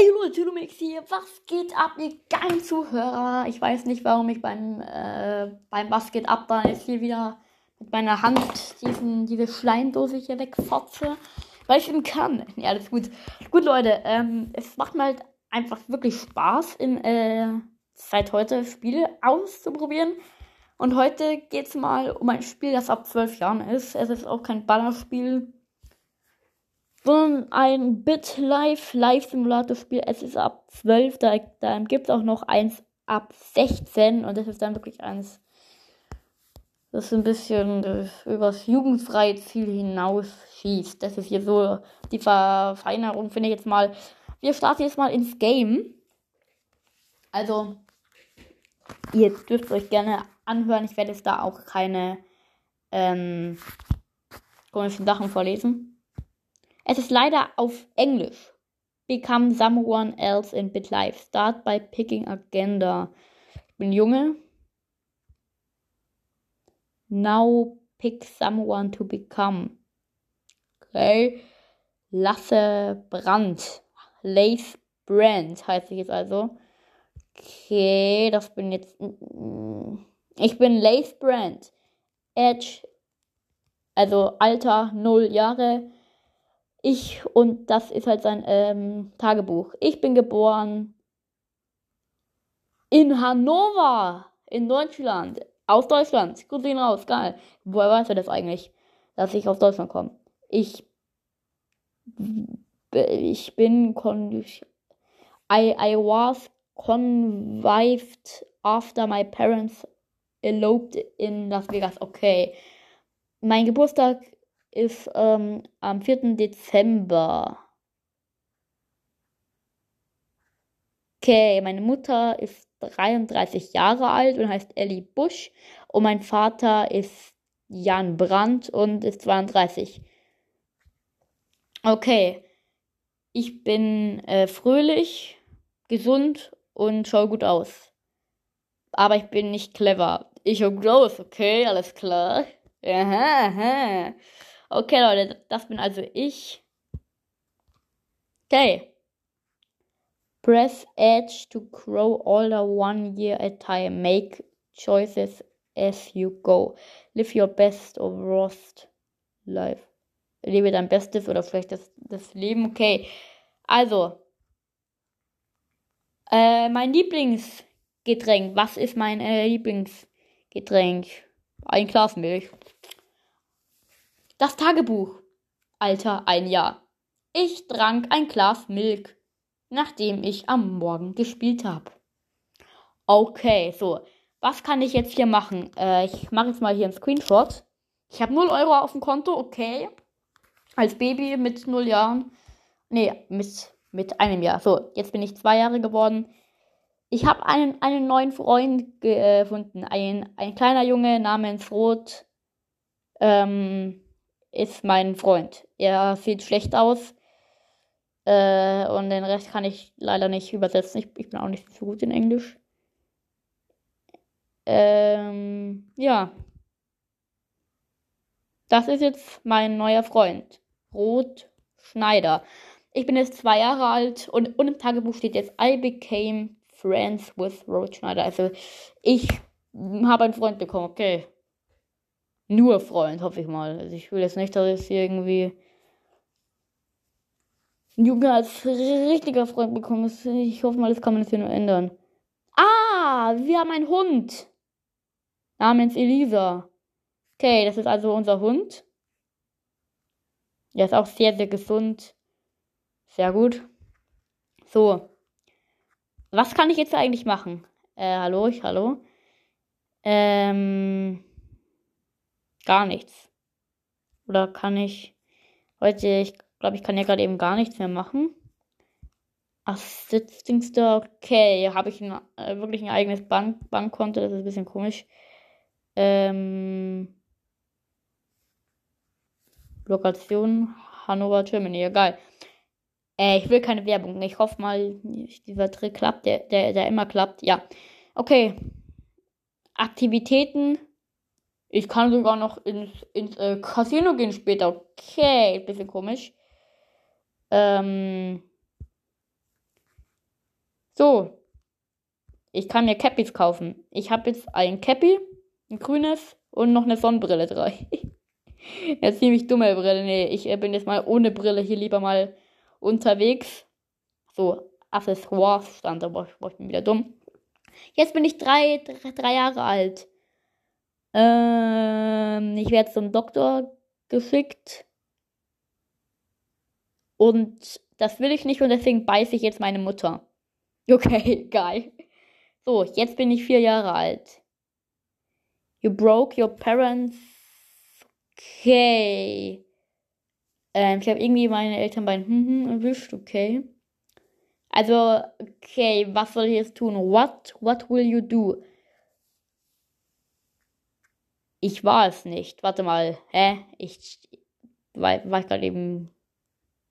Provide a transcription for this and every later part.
Ey Leute, Lumix hier, was geht ab, ihr geilen Zuhörer? Ich weiß nicht, warum ich beim, äh, beim Was geht ab da jetzt hier wieder mit meiner Hand diesen, diese Schleimdose hier wegfotze, weil ich eben kann. Ja, alles gut. Gut, Leute, ähm, es macht mir halt einfach wirklich Spaß, in, äh, seit heute Spiele auszuprobieren. Und heute geht es mal um ein Spiel, das ab 12 Jahren ist. Es ist auch kein Ballerspiel sondern ein BitLife Live-Simulator-Spiel. Es ist ab 12, da, da gibt es auch noch eins ab 16 und das ist dann wirklich eins, das ein bisschen das übers jugendfreie Ziel hinausschießt. Das ist hier so die Verfeinerung, finde ich jetzt mal. Wir starten jetzt mal ins Game. Also, ihr dürft euch gerne anhören. Ich werde jetzt da auch keine ähm, komischen Sachen vorlesen. Es ist leider auf Englisch. Become someone else in BitLife. Start by picking agenda. Ich bin Junge. Now pick someone to become. Okay. Lasse Brandt. Lace Brand heißt ich jetzt also. Okay, das bin jetzt. Ich bin Lace Brand. Edge. Also Alter 0 Jahre. Ich, und das ist halt sein ähm, Tagebuch. Ich bin geboren in Hannover, in Deutschland. Aus Deutschland. Gut sehen raus, geil. Woher weiß er das eigentlich, dass ich aus Deutschland komme? Ich, ich bin, con I, I was convived after my parents eloped in Las Vegas. Okay. Mein Geburtstag ist ähm, am 4. Dezember. Okay, meine Mutter ist 33 Jahre alt und heißt Ellie Busch. Und mein Vater ist Jan Brandt und ist 32. Okay, ich bin äh, fröhlich, gesund und schaue gut aus. Aber ich bin nicht clever. Ich schaue gut aus, okay, alles klar. Aha, aha. Okay, Leute, das bin also ich. Okay. Press Edge to grow older one year at a time. Make choices as you go. Live your best or worst life. Lebe dein bestes oder vielleicht das, das Leben. Okay. Also. Äh, mein Lieblingsgetränk. Was ist mein äh, Lieblingsgetränk? Ein Glas Milch. Das Tagebuch. Alter ein Jahr. Ich trank ein Glas Milch, nachdem ich am Morgen gespielt habe. Okay, so. Was kann ich jetzt hier machen? Äh, ich mache jetzt mal hier einen Screenshot. Ich habe 0 Euro auf dem Konto, okay. Als Baby mit 0 Jahren. Nee, mit, mit einem Jahr. So, jetzt bin ich zwei Jahre geworden. Ich habe einen, einen neuen Freund gefunden. Ein, ein kleiner Junge namens Rot. Ähm, ist mein Freund. Er sieht schlecht aus. Äh, und den Rest kann ich leider nicht übersetzen. Ich, ich bin auch nicht so gut in Englisch. Ähm, ja. Das ist jetzt mein neuer Freund. Rot Schneider. Ich bin jetzt zwei Jahre alt und, und im Tagebuch steht jetzt I became friends with Rot Schneider. Also ich habe einen Freund bekommen, okay nur Freund, hoffe ich mal. Also ich will jetzt nicht, dass ich irgendwie einen Junge als richtiger Freund bekomme. Ich hoffe mal, das kann man jetzt hier nur ändern. Ah, wir haben einen Hund. Namens Elisa. Okay, das ist also unser Hund. Er ist auch sehr, sehr gesund. Sehr gut. So. Was kann ich jetzt eigentlich machen? Äh, hallo, ich, hallo. Ähm gar nichts. Oder kann ich heute, ich glaube, ich kann ja gerade eben gar nichts mehr machen. Ach, Sitzdings da, okay. Habe ich ein, äh, wirklich ein eigenes Bank Bankkonto? Das ist ein bisschen komisch. Ähm, Lokation Hannover, Germany, egal. Äh, ich will keine Werbung. Ich hoffe mal, dieser Trick klappt, der, der, der immer klappt. Ja. Okay. Aktivitäten ich kann sogar noch ins, ins äh, Casino gehen später. Okay, bisschen komisch. Ähm, So. Ich kann mir Cappies kaufen. Ich habe jetzt ein Cappy, ein grünes und noch eine Sonnenbrille drei. ja, ziemlich dumme Brille. Nee, ich äh, bin jetzt mal ohne Brille hier lieber mal unterwegs. So, Accessoires stand, aber ich bin wieder dumm. Jetzt bin ich drei, drei, drei Jahre alt. Ähm, ich werde zum Doktor geschickt. Und das will ich nicht und deswegen beiße ich jetzt meine Mutter. Okay, geil. So, jetzt bin ich vier Jahre alt. You broke your parents. Okay. Ähm, ich habe irgendwie meine Eltern bei hm, hm erwischt, okay. Also, okay, was soll ich jetzt tun? What? What will you do? Ich war es nicht. Warte mal. Hä? Ich war, war ich gerade eben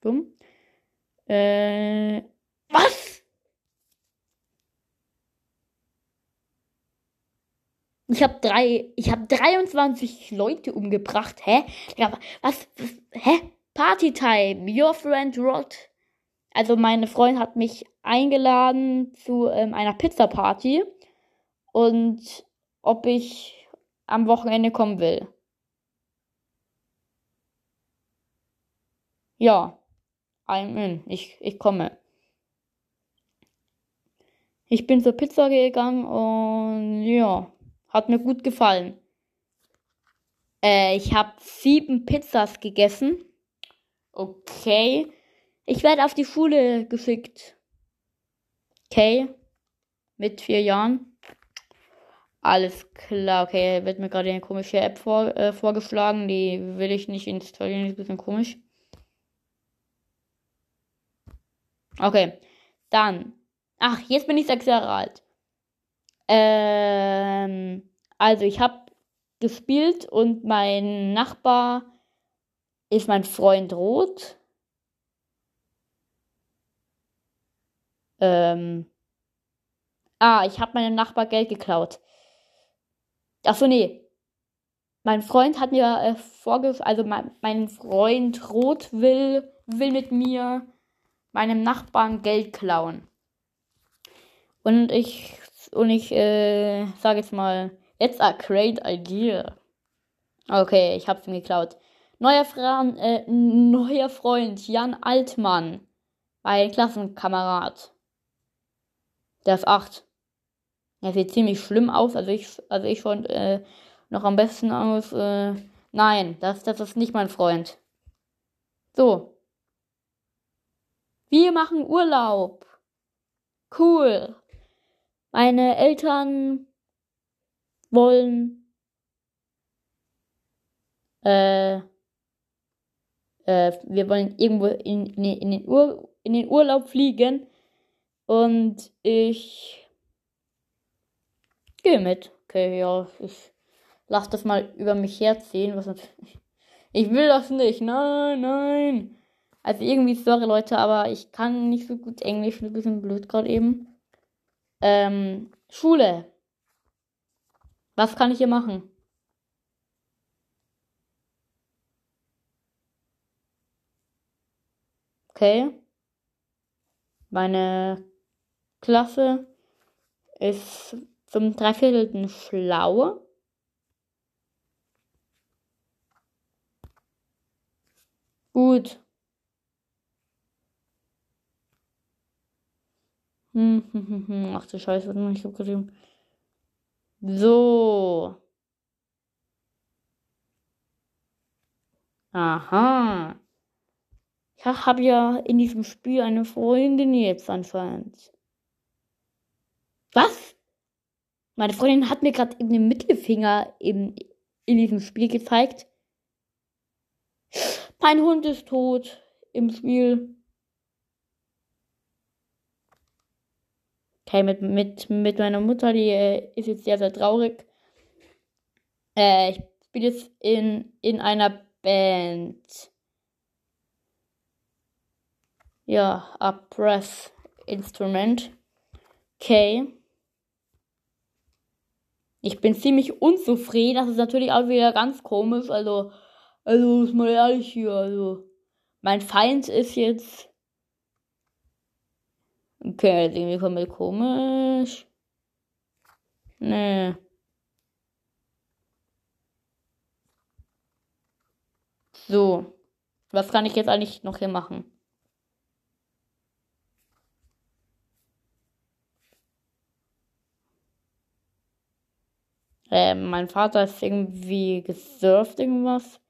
dumm? Äh, was? Ich habe drei, ich habe 23 Leute umgebracht. Hä? Was, was? Hä? Partytime. Your friend Rod. Also meine Freundin hat mich eingeladen zu ähm, einer Pizza-Party und ob ich am Wochenende kommen will. Ja, I'm in. Ich, ich komme. Ich bin zur Pizza gegangen und ja, hat mir gut gefallen. Äh, ich habe sieben Pizzas gegessen. Okay. Ich werde auf die Schule geschickt. Okay. Mit vier Jahren. Alles klar, okay, wird mir gerade eine komische App vor, äh, vorgeschlagen. Die will ich nicht installieren, ist ein bisschen komisch. Okay, dann. Ach, jetzt bin ich sechs Jahre alt. Ähm, also ich habe gespielt und mein Nachbar ist mein Freund Rot. Ähm. Ah, ich habe meinem Nachbar Geld geklaut. Achso, nee. Mein Freund hat mir äh, vorge... Also mein, mein Freund Rot will, will mit mir meinem Nachbarn Geld klauen. Und ich... Und ich, äh, sage jetzt mal... It's a great idea. Okay, ich hab's ihm geklaut. Neuer, Fra äh, neuer Freund, Jan Altmann. Mein Klassenkamerad. Der ist 8. Er sieht ziemlich schlimm aus. Also ich, also ich schon äh, noch am besten aus. Äh, nein, das, das ist nicht mein Freund. So. Wir machen Urlaub. Cool. Meine Eltern wollen äh, äh, wir wollen irgendwo in, in, in, den Ur, in den Urlaub fliegen und ich gehe mit. Okay, ja, ich lass das mal über mich herziehen. Was ich will das nicht. Nein, nein. Also irgendwie, sorry Leute, aber ich kann nicht so gut Englisch. Ein bisschen blöd gerade eben. Ähm, Schule. Was kann ich hier machen? Okay. Meine Klasse ist zum Dreiviertelten schlau. Gut. Hm, hm, hm, hm. Ach du Scheiße, was habe ich geschrieben? So. Aha. Ich habe ja in diesem Spiel eine Freundin jetzt anscheinend. Was? Meine Freundin hat mir gerade eben den Mittelfinger in, in diesem Spiel gezeigt. Mein Hund ist tot im Spiel. Okay, mit, mit, mit meiner Mutter, die äh, ist jetzt sehr, sehr traurig. Äh, ich spiele jetzt in, in einer Band. Ja, a Press Instrument. Okay. Ich bin ziemlich unzufrieden. Das ist natürlich auch wieder ganz komisch. Also, also ist mal ehrlich hier. Also, mein Feind ist jetzt Okay, ist irgendwie komplett komisch. Nee. So. Was kann ich jetzt eigentlich noch hier machen? Äh, mein Vater ist irgendwie gesurft, irgendwas.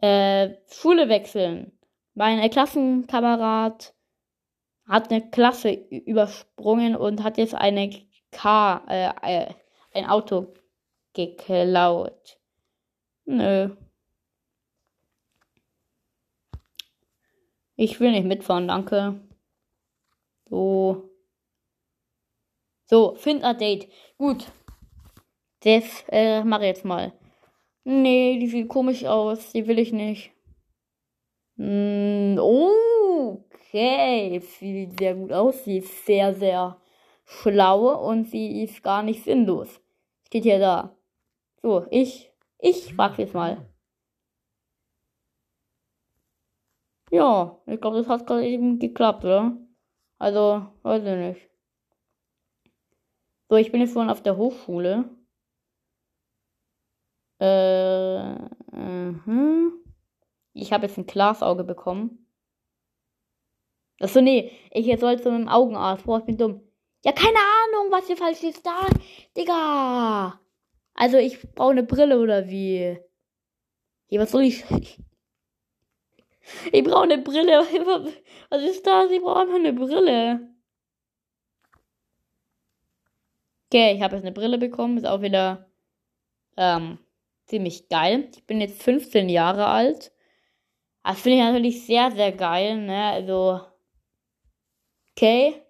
Äh, Schule wechseln. Mein Klassenkamerad hat eine Klasse übersprungen und hat jetzt eine Car, äh, äh, ein Auto geklaut. Nö. Ich will nicht mitfahren, danke. So. So, find a Date. Gut. Das äh, mache ich jetzt mal. Nee, die sieht komisch aus. Die will ich nicht. Mm, okay. Sie sieht sehr gut aus. Sie ist sehr, sehr schlau und sie ist gar nicht sinnlos. Steht hier da. So, ich, ich frag jetzt mal. Ja, ich glaube, das hat gerade eben geklappt, oder? Also, weiß ich nicht. So, ich bin jetzt vorhin auf der Hochschule. Äh, uh Ich habe jetzt ein Glasauge bekommen. Achso, nee, ich jetzt soll zu einem Augenarzt. Boah, ich bin dumm. Ja, keine Ahnung, was hier falsch ist da. Digga. Also, ich brauche eine Brille oder wie? Hier, was soll ich? Ich brauche eine Brille. Was ist das? Ich brauche einfach eine Brille. Okay, ich habe jetzt eine Brille bekommen. Ist auch wieder ähm, ziemlich geil. Ich bin jetzt 15 Jahre alt. Das finde ich natürlich sehr, sehr geil, ne? Also. Okay.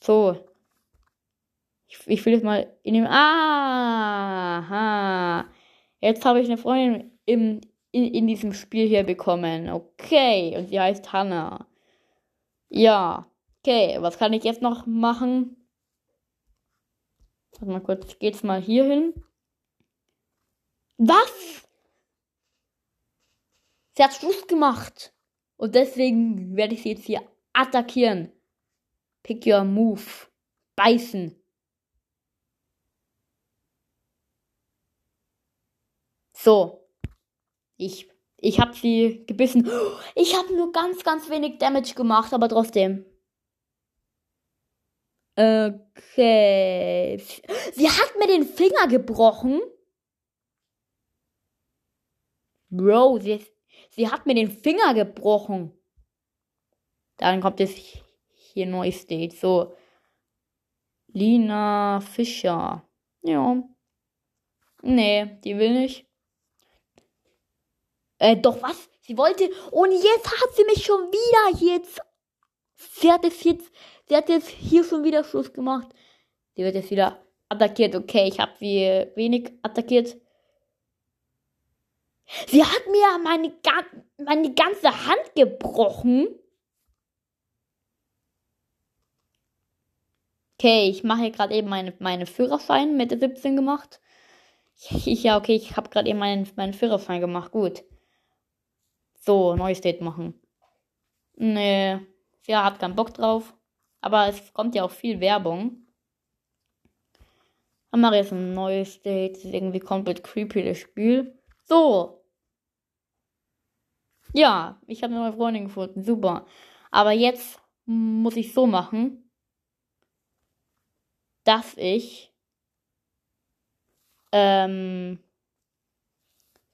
So. Ich, ich will jetzt mal in dem. Aha. Jetzt habe ich eine Freundin im, in, in diesem Spiel hier bekommen. Okay. Und sie heißt Hannah. Ja. Okay. Was kann ich jetzt noch machen? Warte mal kurz. Geht's mal hier hin. Was? Sie hat Schluss gemacht. Und deswegen werde ich sie jetzt hier attackieren. Pick your move. Beißen. So. Ich, ich habe sie gebissen. Ich habe nur ganz, ganz wenig Damage gemacht, aber trotzdem. Okay. Sie hat mir den Finger gebrochen. Bro, sie, sie hat mir den Finger gebrochen. Dann kommt es hier neu steht. So. Lina Fischer. Ja. Nee, die will nicht. Äh, doch was? Sie wollte. Und jetzt hat sie mich schon wieder jetzt. Sie hat es jetzt. Sie hat jetzt hier schon wieder Schluss gemacht. Sie wird jetzt wieder attackiert. Okay, ich habe wie wenig attackiert. Sie hat mir meine, meine ganze Hand gebrochen. Okay, ich mache gerade eben meine, meine Führerschein mit 17 gemacht. Ja, okay, ich habe gerade eben meinen, meinen Führerschein gemacht. Gut. So, neues Date machen. Nee, sie hat keinen Bock drauf. Aber es kommt ja auch viel Werbung. Dann mache ich jetzt ein neues Date. Das ist irgendwie komplett creepy, das Spiel. So. Ja, ich habe eine neue Freundin gefunden. Super. Aber jetzt muss ich so machen, dass ich ähm,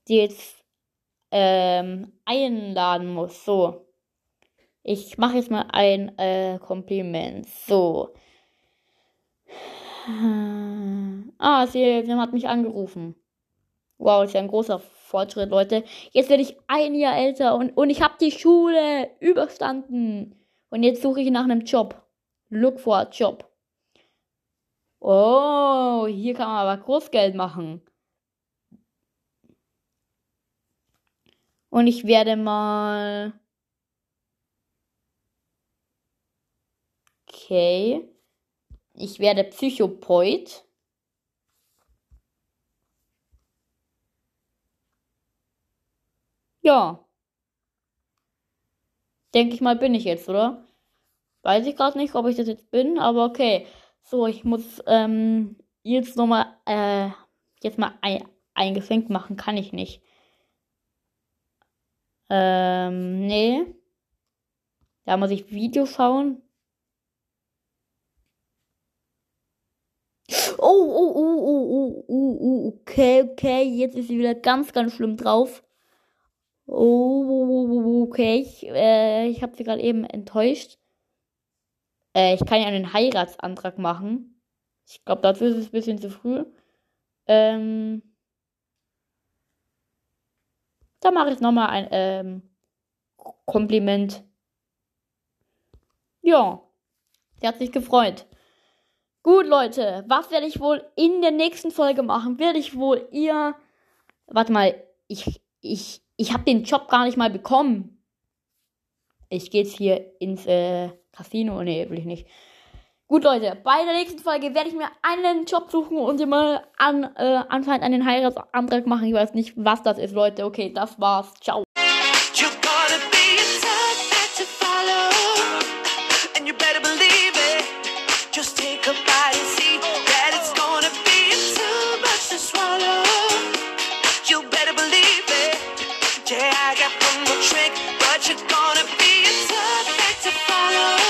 die jetzt ähm, einladen muss. So. Ich mache jetzt mal ein äh, Kompliment. So. Ah, sie, sie hat mich angerufen. Wow, ist ja ein großer Fortschritt, Leute. Jetzt werde ich ein Jahr älter und, und ich habe die Schule überstanden. Und jetzt suche ich nach einem Job. Look for a Job. Oh, hier kann man aber Großgeld machen. Und ich werde mal. Okay. Ich werde Psychopoid. Ja. Denke ich mal, bin ich jetzt, oder? Weiß ich gerade nicht, ob ich das jetzt bin, aber okay. So, ich muss ähm, jetzt nochmal äh, jetzt mal ein, Geschenk machen. Kann ich nicht. Ähm, nee. Da muss ich Video schauen. Oh, oh, oh, oh, oh, oh, oh, okay, okay. Jetzt ist sie wieder ganz, ganz schlimm drauf. Oh, okay. Ich, äh, ich habe sie gerade eben enttäuscht. Äh, ich kann ja einen Heiratsantrag machen. Ich glaube, dazu ist es ein bisschen zu früh. Ähm, da mache ich nochmal ein ähm, Kompliment. Ja, der hat sich gefreut. Gut, Leute, was werde ich wohl in der nächsten Folge machen? Werde ich wohl ihr. Warte mal, ich, ich, ich habe den Job gar nicht mal bekommen. Ich gehe jetzt hier ins äh, Casino. Nee, will ich nicht. Gut, Leute, bei der nächsten Folge werde ich mir einen Job suchen und mal an, äh, anscheinend einen Heiratsantrag machen. Ich weiß nicht, was das ist, Leute. Okay, das war's. Ciao.